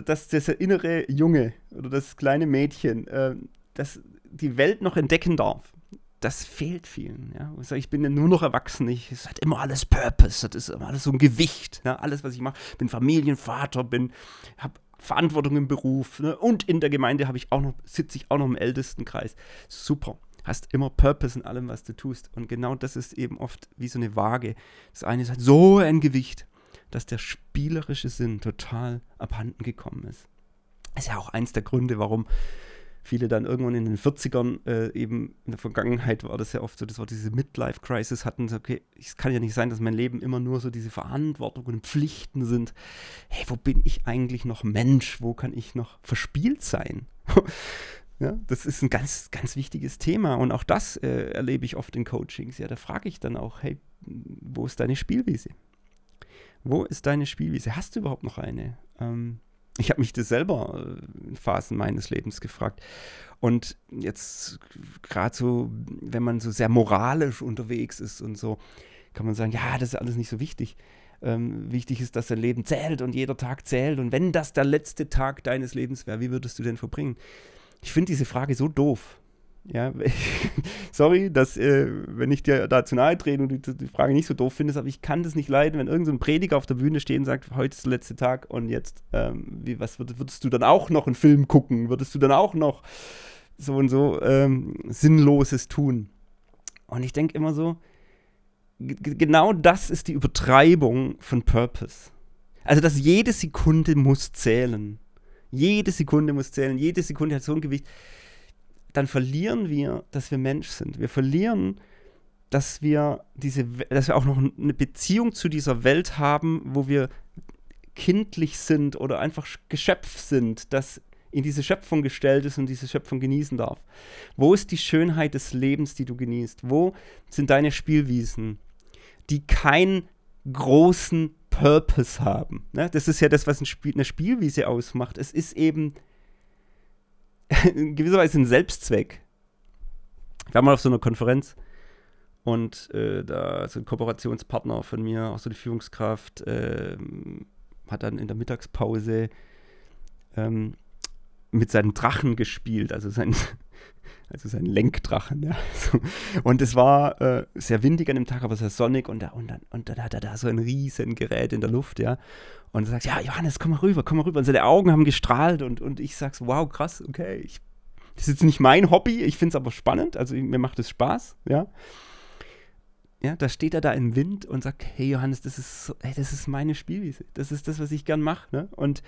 dass dieser innere Junge oder das kleine Mädchen, äh, das die Welt noch entdecken darf das fehlt vielen. Ja? Also ich bin ja nur noch erwachsen, ich, es hat immer alles Purpose, das ist immer alles so ein Gewicht. Ja? Alles, was ich mache, bin Familienvater, bin, habe Verantwortung im Beruf ne? und in der Gemeinde habe ich auch noch, sitze ich auch noch im Ältestenkreis. Super. Hast immer Purpose in allem, was du tust. Und genau das ist eben oft wie so eine Waage. Das eine halt so ein Gewicht, dass der spielerische Sinn total abhanden gekommen ist. Ist ja auch eins der Gründe, warum viele dann irgendwann in den 40ern äh, eben in der Vergangenheit war das ja oft so, das war diese Midlife-Crisis hatten, so, okay, es kann ja nicht sein, dass mein Leben immer nur so diese Verantwortung und Pflichten sind. Hey, wo bin ich eigentlich noch Mensch? Wo kann ich noch verspielt sein? [laughs] ja, das ist ein ganz, ganz wichtiges Thema und auch das äh, erlebe ich oft in Coachings. Ja, da frage ich dann auch, hey, wo ist deine Spielwiese? Wo ist deine Spielwiese? Hast du überhaupt noch eine? Ähm, ich habe mich das selber äh, in Phasen meines Lebens gefragt. Und jetzt gerade so, wenn man so sehr moralisch unterwegs ist und so, kann man sagen, ja, das ist alles nicht so wichtig. Ähm, wichtig ist, dass dein Leben zählt und jeder Tag zählt. Und wenn das der letzte Tag deines Lebens wäre, wie würdest du denn verbringen? Ich finde diese Frage so doof. Ja, [laughs] sorry, dass, äh, wenn ich dir da zu nahe trete und die, die, Frage nicht so doof findest, aber ich kann das nicht leiden, wenn irgendein so Prediger auf der Bühne steht und sagt, heute ist der letzte Tag und jetzt, ähm, wie, was würdest, würdest du dann auch noch einen Film gucken? Würdest du dann auch noch so und so ähm, Sinnloses tun? Und ich denke immer so, genau das ist die Übertreibung von Purpose. Also, dass jede Sekunde muss zählen. Jede Sekunde muss zählen, jede Sekunde hat so ein Gewicht dann verlieren wir, dass wir Mensch sind. Wir verlieren, dass wir diese, dass wir auch noch eine Beziehung zu dieser Welt haben, wo wir kindlich sind oder einfach Geschöpf sind, das in diese Schöpfung gestellt ist und diese Schöpfung genießen darf. Wo ist die Schönheit des Lebens, die du genießt? Wo sind deine Spielwiesen, die keinen großen Purpose haben? Ne? Das ist ja das, was ein Spiel, eine Spielwiese ausmacht. Es ist eben [laughs] in gewisser Weise ein Selbstzweck. Ich war mal auf so einer Konferenz und äh, da so ein Kooperationspartner von mir, auch so die Führungskraft, äh, hat dann in der Mittagspause ähm, mit seinen Drachen gespielt, also sein, also sein Lenkdrachen. Ja. [laughs] Und es war äh, sehr windig an dem Tag, aber sehr sonnig und, da, und, dann, und dann hat er da so ein riesen Gerät in der Luft, ja. Und er sagt, ja, Johannes, komm mal rüber, komm mal rüber. Und seine Augen haben gestrahlt und, und ich sag's, wow, krass, okay. Ich, das ist jetzt nicht mein Hobby, ich finde es aber spannend, also mir macht es Spaß, ja. Ja, da steht er da im Wind und sagt, hey Johannes, das ist so, hey, das ist meine Spielwiese. Das ist das, was ich gern mache. Ne? Und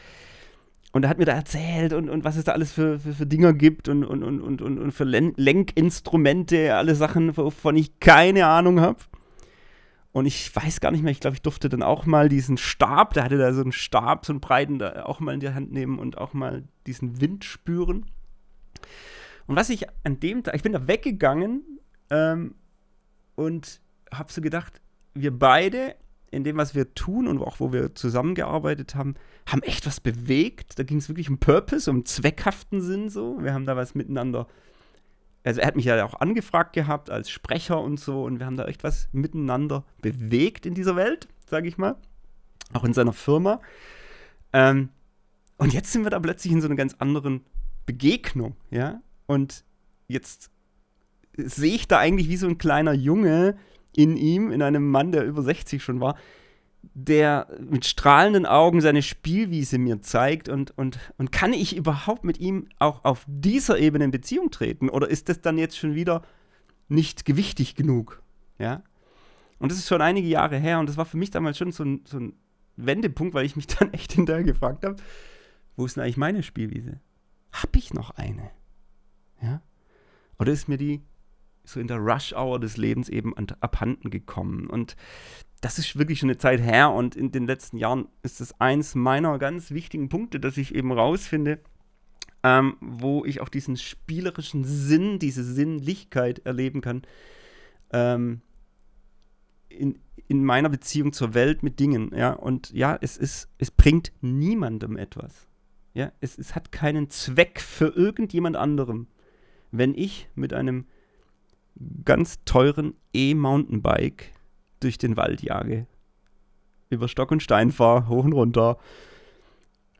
und er hat mir da erzählt und, und was es da alles für, für, für Dinger gibt und, und, und, und, und für Lenkinstrumente, alle Sachen, wovon ich keine Ahnung habe. Und ich weiß gar nicht mehr, ich glaube, ich durfte dann auch mal diesen Stab, der hatte da so einen Stab, so einen breiten, da auch mal in die Hand nehmen und auch mal diesen Wind spüren. Und was ich an dem Tag, ich bin da weggegangen ähm, und habe so gedacht, wir beide in dem, was wir tun und auch wo wir zusammengearbeitet haben, haben echt was bewegt. Da ging es wirklich um Purpose, um zweckhaften Sinn so. Wir haben da was miteinander. Also er hat mich ja auch angefragt gehabt als Sprecher und so und wir haben da echt was miteinander bewegt in dieser Welt, sage ich mal. Auch in seiner Firma. Ähm, und jetzt sind wir da plötzlich in so einer ganz anderen Begegnung, ja. Und jetzt sehe ich da eigentlich wie so ein kleiner Junge, in ihm, in einem Mann, der über 60 schon war, der mit strahlenden Augen seine Spielwiese mir zeigt und, und, und kann ich überhaupt mit ihm auch auf dieser Ebene in Beziehung treten? Oder ist das dann jetzt schon wieder nicht gewichtig genug? Ja. Und das ist schon einige Jahre her und das war für mich damals schon so ein, so ein Wendepunkt, weil ich mich [laughs] dann echt hinterher gefragt habe, wo ist denn eigentlich meine Spielwiese? Hab ich noch eine? Ja? Oder ist mir die so in der Rush-Hour des Lebens eben abhanden gekommen. Und das ist wirklich schon eine Zeit her und in den letzten Jahren ist das eins meiner ganz wichtigen Punkte, dass ich eben rausfinde, ähm, wo ich auch diesen spielerischen Sinn, diese Sinnlichkeit erleben kann, ähm, in, in meiner Beziehung zur Welt mit Dingen, ja, und ja, es ist, es bringt niemandem etwas. Ja, es, es hat keinen Zweck für irgendjemand anderem, wenn ich mit einem ganz teuren E-Mountainbike durch den Wald jage. Über Stock und Stein fahre, hoch und runter.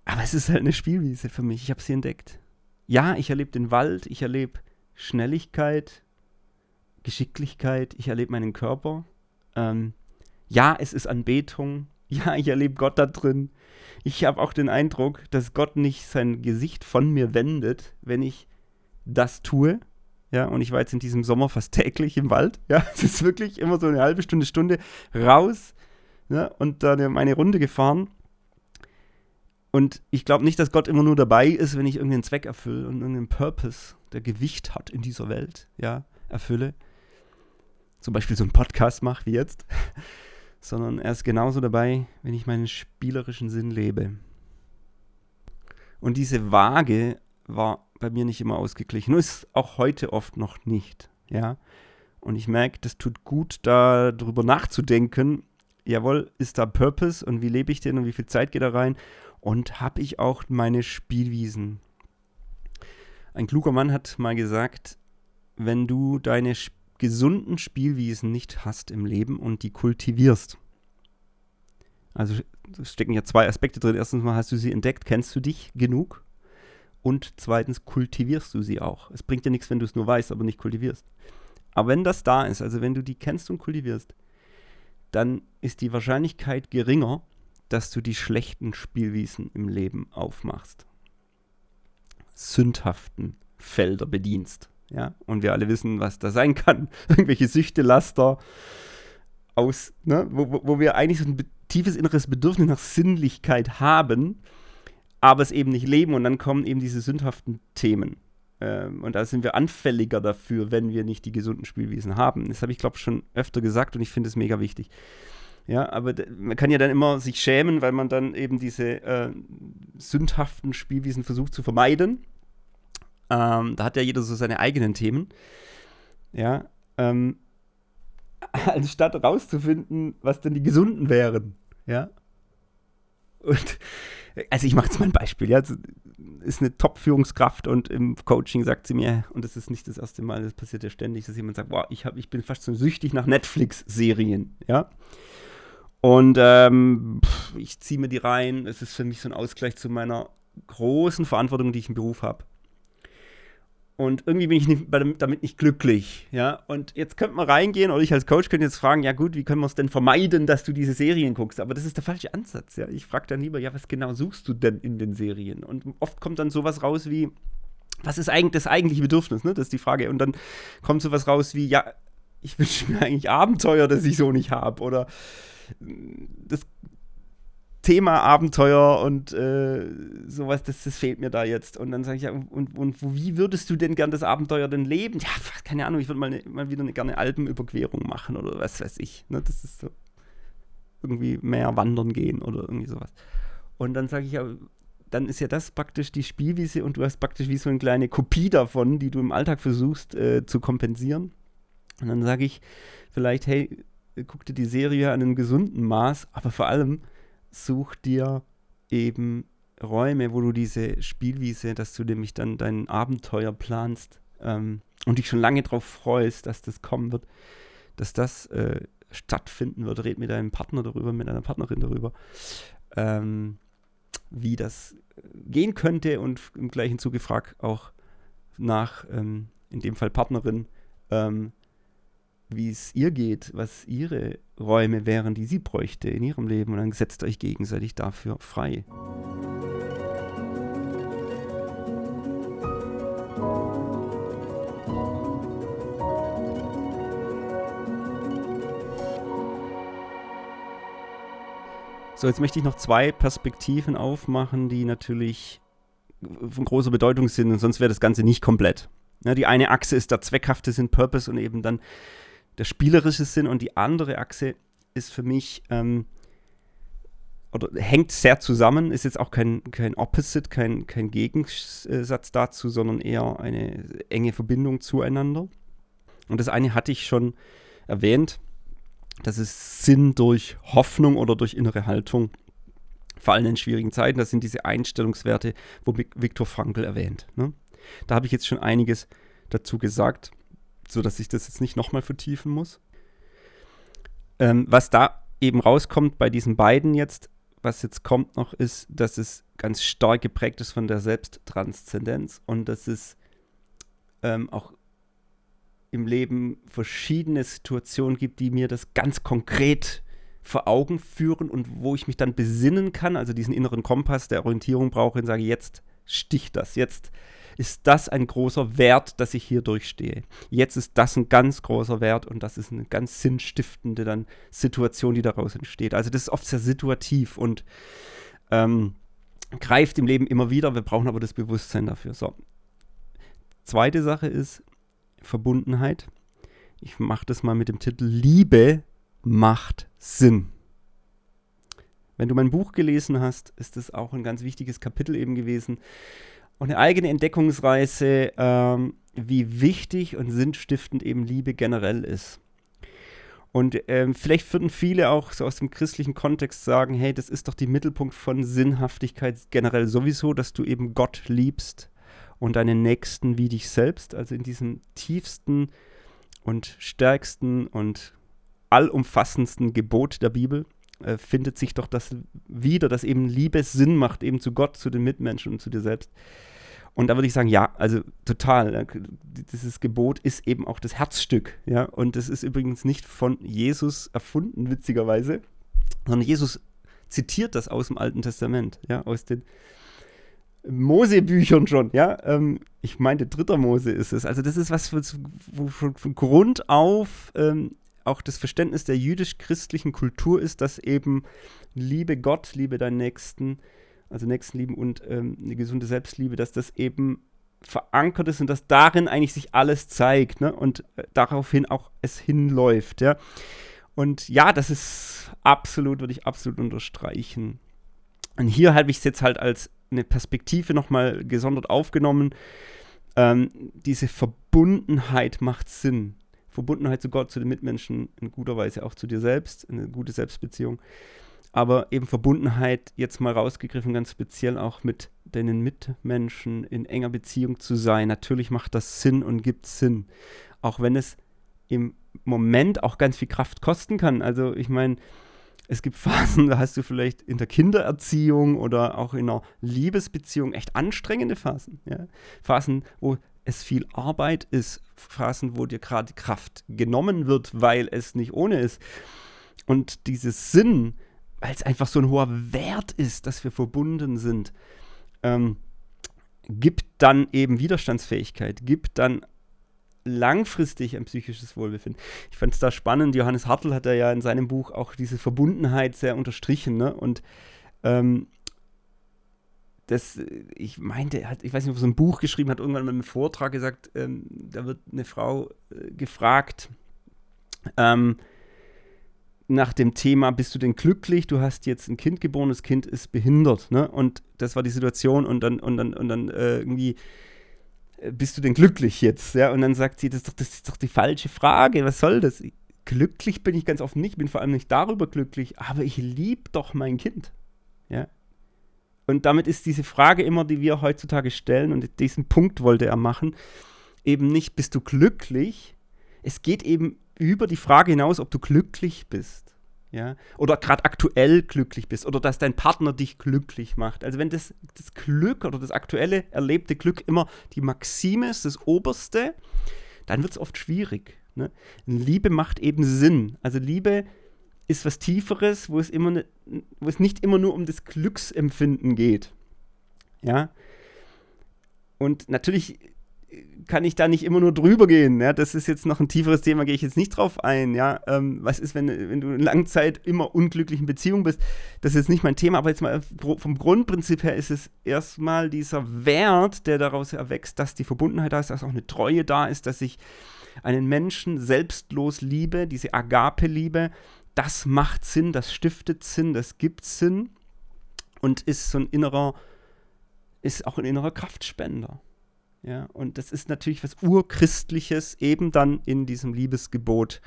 Aber es ist halt eine Spielwiese für mich. Ich habe sie entdeckt. Ja, ich erlebe den Wald, ich erlebe Schnelligkeit, Geschicklichkeit, ich erlebe meinen Körper. Ähm, ja, es ist Anbetung. [laughs] Ja, ich erlebe Gott da drin. Ich habe auch den Eindruck, dass Gott nicht sein Gesicht von mir wendet, wenn ich das tue, ja, und ich war jetzt in diesem Sommer fast [laughs] täglich im Wald. Ja, es ist wirklich immer so eine halbe Stunde, Stunde raus ja, und dann meine Runde gefahren. Und ich glaube nicht, dass Gott immer nur dabei ist, wenn ich irgendeinen Zweck erfülle und irgendeinen Purpose, der Gewicht hat in dieser Welt, ja, erfülle. Zum Beispiel so einen Podcast mache wie jetzt. [laughs] Sondern er ist genauso dabei, wenn ich meinen spielerischen Sinn lebe. Und diese Waage war bei mir nicht immer ausgeglichen. ist auch heute oft noch nicht. Ja. Und ich merke, das tut gut, da drüber nachzudenken. Jawohl, ist da Purpose und wie lebe ich den und wie viel Zeit geht da rein? Und habe ich auch meine Spielwiesen? Ein kluger Mann hat mal gesagt, wenn du deine gesunden Spielwiesen nicht hast im Leben und die kultivierst, also stecken ja zwei Aspekte drin. Erstens mal hast du sie entdeckt, kennst du dich genug? Und zweitens kultivierst du sie auch. Es bringt dir nichts, wenn du es nur weißt, aber nicht kultivierst. Aber wenn das da ist, also wenn du die kennst und kultivierst, dann ist die Wahrscheinlichkeit geringer, dass du die schlechten Spielwiesen im Leben aufmachst. Sündhaften Felder bedienst. Ja, und wir alle wissen, was da sein kann. [laughs] Irgendwelche Süchte, Laster, aus, ne, wo, wo wir eigentlich so ein tiefes inneres Bedürfnis nach Sinnlichkeit haben, aber es eben nicht leben und dann kommen eben diese sündhaften Themen. Ähm, und da sind wir anfälliger dafür, wenn wir nicht die gesunden Spielwiesen haben. Das habe ich, glaube ich, schon öfter gesagt und ich finde es mega wichtig. Ja, aber man kann ja dann immer sich schämen, weil man dann eben diese äh, sündhaften Spielwiesen versucht zu vermeiden. Ähm, da hat ja jeder so seine eigenen Themen. Ja, ähm, [laughs] anstatt rauszufinden, was denn die gesunden wären. Ja. Und also ich mache jetzt mal ein Beispiel, ja. Ist eine Top-Führungskraft und im Coaching sagt sie mir, und das ist nicht das erste Mal, das passiert ja ständig, dass jemand sagt, boah, ich, hab, ich bin fast so süchtig nach Netflix-Serien, ja. Und ähm, ich ziehe mir die rein. Es ist für mich so ein Ausgleich zu meiner großen Verantwortung, die ich im Beruf habe. Und irgendwie bin ich nicht, damit nicht glücklich. Ja? Und jetzt könnte man reingehen, oder ich als Coach könnte jetzt fragen, ja gut, wie können wir es denn vermeiden, dass du diese Serien guckst? Aber das ist der falsche Ansatz. Ja? Ich frage dann lieber, ja, was genau suchst du denn in den Serien? Und oft kommt dann sowas raus wie, was ist eigentlich das eigentliche Bedürfnis? Ne? Das ist die Frage. Und dann kommt sowas raus wie, ja, ich wünsche mir eigentlich Abenteuer, das ich so nicht habe. Oder das Thema Abenteuer und äh, sowas, das, das fehlt mir da jetzt. Und dann sage ich, ja, und, und wie würdest du denn gern das Abenteuer denn leben? Ja, keine Ahnung, ich würde mal, ne, mal wieder eine gerne Alpenüberquerung machen oder was weiß ich. Ne? Das ist so irgendwie mehr wandern gehen oder irgendwie sowas. Und dann sage ich ja, dann ist ja das praktisch die Spielwiese und du hast praktisch wie so eine kleine Kopie davon, die du im Alltag versuchst äh, zu kompensieren. Und dann sage ich vielleicht, hey, guck dir die Serie an einem gesunden Maß, aber vor allem such dir eben Räume, wo du diese Spielwiese, dass du nämlich dann dein Abenteuer planst ähm, und dich schon lange darauf freust, dass das kommen wird, dass das äh, stattfinden wird. Red mit deinem Partner darüber, mit deiner Partnerin darüber, ähm, wie das gehen könnte und im gleichen Zuge frag auch nach, ähm, in dem Fall Partnerin, ähm, wie es ihr geht, was ihre Räume wären, die sie bräuchte in ihrem Leben. Und dann setzt euch gegenseitig dafür frei. So, jetzt möchte ich noch zwei Perspektiven aufmachen, die natürlich von großer Bedeutung sind, und sonst wäre das Ganze nicht komplett. Ja, die eine Achse ist der zweckhafte Sinn, Purpose und eben dann der spielerische Sinn und die andere Achse ist für mich ähm, oder hängt sehr zusammen, ist jetzt auch kein, kein Opposite, kein, kein Gegensatz dazu, sondern eher eine enge Verbindung zueinander. Und das eine hatte ich schon erwähnt, das ist Sinn durch Hoffnung oder durch innere Haltung, vor allem in schwierigen Zeiten. Das sind diese Einstellungswerte, wo Viktor Frankl erwähnt. Ne? Da habe ich jetzt schon einiges dazu gesagt sodass ich das jetzt nicht nochmal vertiefen muss. Ähm, was da eben rauskommt bei diesen beiden jetzt, was jetzt kommt noch, ist, dass es ganz stark geprägt ist von der Selbsttranszendenz und dass es ähm, auch im Leben verschiedene Situationen gibt, die mir das ganz konkret vor Augen führen und wo ich mich dann besinnen kann, also diesen inneren Kompass der Orientierung brauche und sage, jetzt sticht das, jetzt ist das ein großer Wert, dass ich hier durchstehe. Jetzt ist das ein ganz großer Wert und das ist eine ganz sinnstiftende dann Situation, die daraus entsteht. Also das ist oft sehr situativ und ähm, greift im Leben immer wieder. Wir brauchen aber das Bewusstsein dafür. So. Zweite Sache ist Verbundenheit. Ich mache das mal mit dem Titel Liebe macht Sinn. Wenn du mein Buch gelesen hast, ist das auch ein ganz wichtiges Kapitel eben gewesen und eine eigene Entdeckungsreise, ähm, wie wichtig und sinnstiftend eben Liebe generell ist. Und ähm, vielleicht würden viele auch so aus dem christlichen Kontext sagen, hey, das ist doch die Mittelpunkt von Sinnhaftigkeit generell sowieso, dass du eben Gott liebst und deinen Nächsten wie dich selbst, also in diesem tiefsten und stärksten und allumfassendsten Gebot der Bibel äh, findet sich doch das wieder, dass eben Liebe Sinn macht, eben zu Gott, zu den Mitmenschen und zu dir selbst. Und da würde ich sagen, ja, also total. Dieses Gebot ist eben auch das Herzstück. Ja? Und das ist übrigens nicht von Jesus erfunden, witzigerweise, sondern Jesus zitiert das aus dem Alten Testament, ja, aus den Mosebüchern schon, ja. Ähm, ich meinte, dritter Mose ist es. Also, das ist was, wo von, von Grund auf ähm, auch das Verständnis der jüdisch-christlichen Kultur ist, dass eben Liebe Gott, Liebe deinen Nächsten, also Nächstenlieben und ähm, eine gesunde Selbstliebe, dass das eben verankert ist und dass darin eigentlich sich alles zeigt ne? und äh, daraufhin auch es hinläuft. Ja? Und ja, das ist absolut, würde ich absolut unterstreichen. Und hier habe ich es jetzt halt als eine Perspektive nochmal gesondert aufgenommen. Ähm, diese Verbundenheit macht Sinn. Verbundenheit zu Gott, zu den Mitmenschen, in guter Weise auch zu dir selbst, eine gute Selbstbeziehung. Aber eben Verbundenheit jetzt mal rausgegriffen, ganz speziell auch mit deinen Mitmenschen in enger Beziehung zu sein. Natürlich macht das Sinn und gibt Sinn. Auch wenn es im Moment auch ganz viel Kraft kosten kann. Also ich meine, es gibt [laughs] Phasen, da hast du vielleicht in der Kindererziehung oder auch in einer Liebesbeziehung echt anstrengende Phasen. Ja? Phasen, wo es viel Arbeit ist, Phasen, wo dir gerade Kraft genommen wird, weil es nicht ohne ist. Und dieses Sinn, weil es einfach so ein hoher Wert ist, dass wir verbunden sind, ähm, gibt dann eben Widerstandsfähigkeit, gibt dann langfristig ein psychisches Wohlbefinden. Ich fand es da spannend, Johannes Hartl hat ja in seinem Buch auch diese Verbundenheit sehr unterstrichen. Ne? Und ähm, das, ich meinte, hat, ich weiß nicht, ob er so ein Buch geschrieben hat, irgendwann mal im Vortrag gesagt, ähm, da wird eine Frau äh, gefragt, ähm, nach dem Thema, bist du denn glücklich? Du hast jetzt ein Kind geboren, das Kind ist behindert, ne? Und das war die Situation und dann, und dann, und dann äh, irgendwie bist du denn glücklich jetzt? Ja, und dann sagt sie, das ist, doch, das ist doch die falsche Frage, was soll das? Glücklich bin ich ganz oft nicht, bin vor allem nicht darüber glücklich, aber ich liebe doch mein Kind. Ja. Und damit ist diese Frage immer, die wir heutzutage stellen, und diesen Punkt wollte er machen, eben nicht, bist du glücklich? Es geht eben über die Frage hinaus, ob du glücklich bist ja, oder gerade aktuell glücklich bist oder dass dein Partner dich glücklich macht. Also wenn das, das Glück oder das aktuelle erlebte Glück immer die Maxime ist, das Oberste, dann wird es oft schwierig. Ne? Liebe macht eben Sinn. Also Liebe ist was Tieferes, wo es, immer ne, wo es nicht immer nur um das Glücksempfinden geht. Ja. Und natürlich kann ich da nicht immer nur drüber gehen. Ja? Das ist jetzt noch ein tieferes Thema, gehe ich jetzt nicht drauf ein. Ja? Ähm, was ist, wenn, wenn du in lange Zeit immer unglücklich in Beziehung bist? Das ist jetzt nicht mein Thema, aber jetzt mal vom Grundprinzip her ist es erstmal dieser Wert, der daraus erwächst, dass die Verbundenheit da ist, dass auch eine Treue da ist, dass ich einen Menschen selbstlos liebe, diese Agape-Liebe. Das macht Sinn, das stiftet Sinn, das gibt Sinn und ist so ein innerer, ist auch ein innerer Kraftspender. Ja, und das ist natürlich was Urchristliches, eben dann in diesem Liebesgebot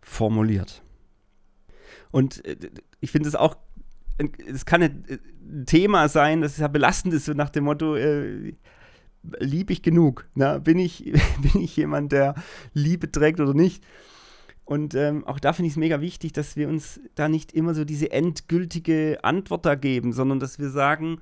formuliert. Und äh, ich finde es auch, es kann ein Thema sein, das ja belastend ist, so nach dem Motto, äh, liebe ich genug? Na, bin, ich, [laughs] bin ich jemand, der Liebe trägt oder nicht? Und ähm, auch da finde ich es mega wichtig, dass wir uns da nicht immer so diese endgültige Antwort da geben, sondern dass wir sagen,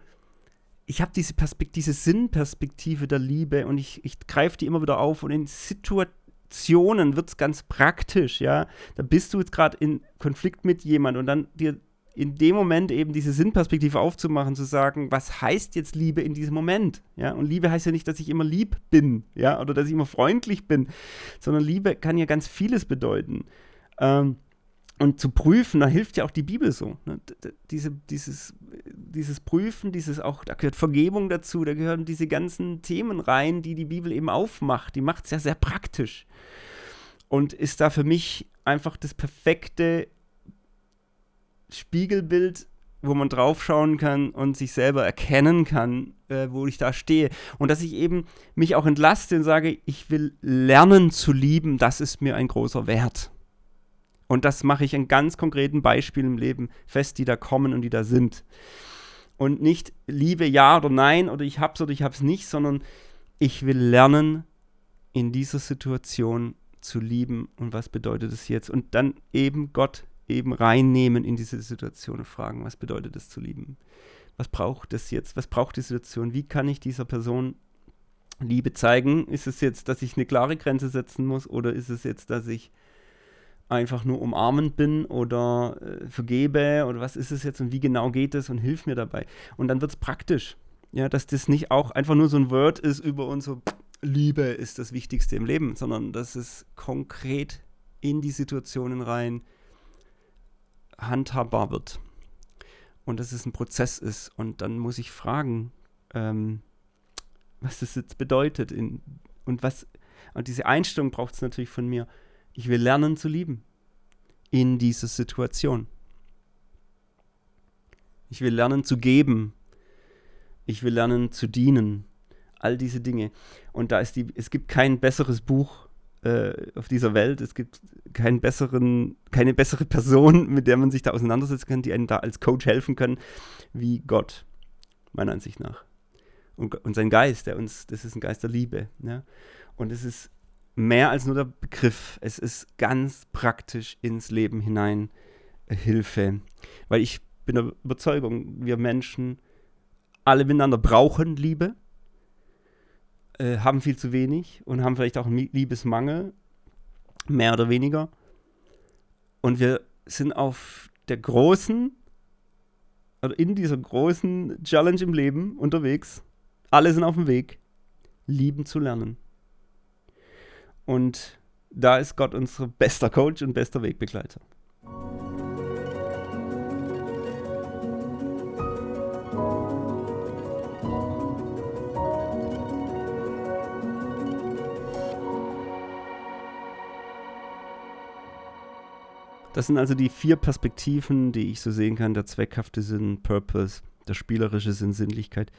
ich habe diese diese Sinnperspektive der Liebe und ich, ich greife die immer wieder auf und in Situationen wird es ganz praktisch, ja. Da bist du jetzt gerade in Konflikt mit jemandem und dann dir in dem Moment eben diese Sinnperspektive aufzumachen, zu sagen, was heißt jetzt Liebe in diesem Moment? Ja, und Liebe heißt ja nicht, dass ich immer lieb bin, ja, oder dass ich immer freundlich bin, sondern Liebe kann ja ganz vieles bedeuten. Ähm, und zu prüfen, da hilft ja auch die Bibel so. Ne? Diese, dieses, dieses Prüfen, dieses auch, da gehört Vergebung dazu, da gehören diese ganzen Themen rein, die die Bibel eben aufmacht. Die macht es ja sehr praktisch. Und ist da für mich einfach das perfekte Spiegelbild, wo man draufschauen kann und sich selber erkennen kann, äh, wo ich da stehe. Und dass ich eben mich auch entlaste und sage, ich will lernen zu lieben, das ist mir ein großer Wert. Und das mache ich in ganz konkreten Beispielen im Leben fest, die da kommen und die da sind. Und nicht Liebe ja oder nein oder ich hab's oder ich hab's nicht, sondern ich will lernen, in dieser Situation zu lieben und was bedeutet es jetzt? Und dann eben Gott eben reinnehmen in diese Situation und fragen, was bedeutet es zu lieben? Was braucht es jetzt? Was braucht die Situation? Wie kann ich dieser Person Liebe zeigen, ist es jetzt, dass ich eine klare Grenze setzen muss oder ist es jetzt, dass ich einfach nur umarmend bin oder äh, vergebe oder was ist es jetzt und wie genau geht es und hilf mir dabei. Und dann wird es praktisch. Ja, dass das nicht auch einfach nur so ein Word ist über uns so, Liebe ist das Wichtigste im Leben, sondern dass es konkret in die Situationen rein handhabbar wird. Und dass es ein Prozess ist. Und dann muss ich fragen, ähm, was das jetzt bedeutet in, und was, und diese Einstellung braucht es natürlich von mir. Ich will lernen zu lieben in dieser Situation. Ich will lernen zu geben. Ich will lernen zu dienen. All diese Dinge. Und da ist die, es gibt kein besseres Buch äh, auf dieser Welt. Es gibt keinen besseren, keine bessere Person, [laughs] mit der man sich da auseinandersetzen kann, die einem da als Coach helfen kann, wie Gott, meiner Ansicht nach. Und, und sein Geist, der uns, das ist ein Geist der Liebe. Ja? Und es ist mehr als nur der Begriff. Es ist ganz praktisch ins Leben hinein äh, Hilfe. Weil ich bin der Überzeugung, wir Menschen alle miteinander brauchen Liebe, äh, haben viel zu wenig und haben vielleicht auch einen Liebesmangel, mehr oder weniger. Und wir sind auf der großen, oder in dieser großen Challenge im Leben unterwegs. Alle sind auf dem Weg, lieben zu lernen. Und da ist Gott unser bester Coach und bester Wegbegleiter. Das sind also die vier Perspektiven, die ich so sehen kann. Der zweckhafte Sinn, Purpose, der spielerische Sinn, Sinnlichkeit.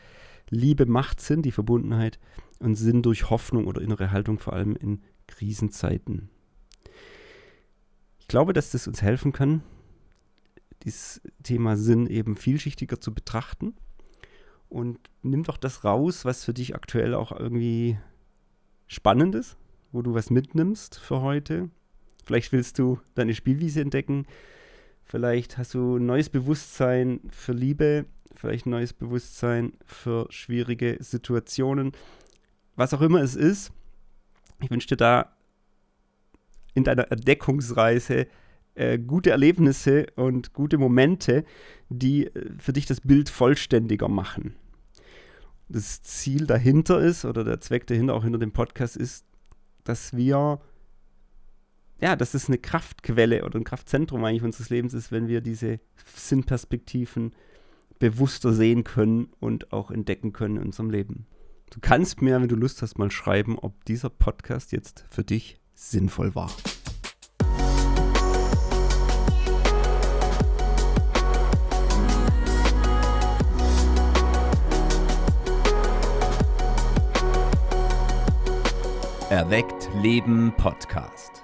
Liebe macht Sinn, die Verbundenheit und Sinn durch Hoffnung oder innere Haltung, vor allem in Krisenzeiten. Ich glaube, dass das uns helfen kann, dieses Thema Sinn eben vielschichtiger zu betrachten. Und nimm doch das raus, was für dich aktuell auch irgendwie spannend ist, wo du was mitnimmst für heute, Vielleicht willst du deine Spielwiese entdecken. Vielleicht hast du ein neues Bewusstsein für Liebe, vielleicht ein neues Bewusstsein für schwierige Situationen. Was auch immer es ist, ich wünsche dir da in deiner Entdeckungsreise äh, gute Erlebnisse und gute Momente, die äh, für dich das Bild vollständiger machen. Das Ziel dahinter ist, oder der Zweck dahinter, auch hinter dem Podcast, ist, dass wir ja, dass es eine Kraftquelle oder ein Kraftzentrum eigentlich unseres Lebens ist, wenn wir diese Sinnperspektiven bewusster sehen können und auch entdecken können in unserem Leben. Du kannst mir, wenn du Lust hast, mal schreiben, ob dieser Podcast jetzt für dich sinnvoll war. Erweckt Leben Podcast.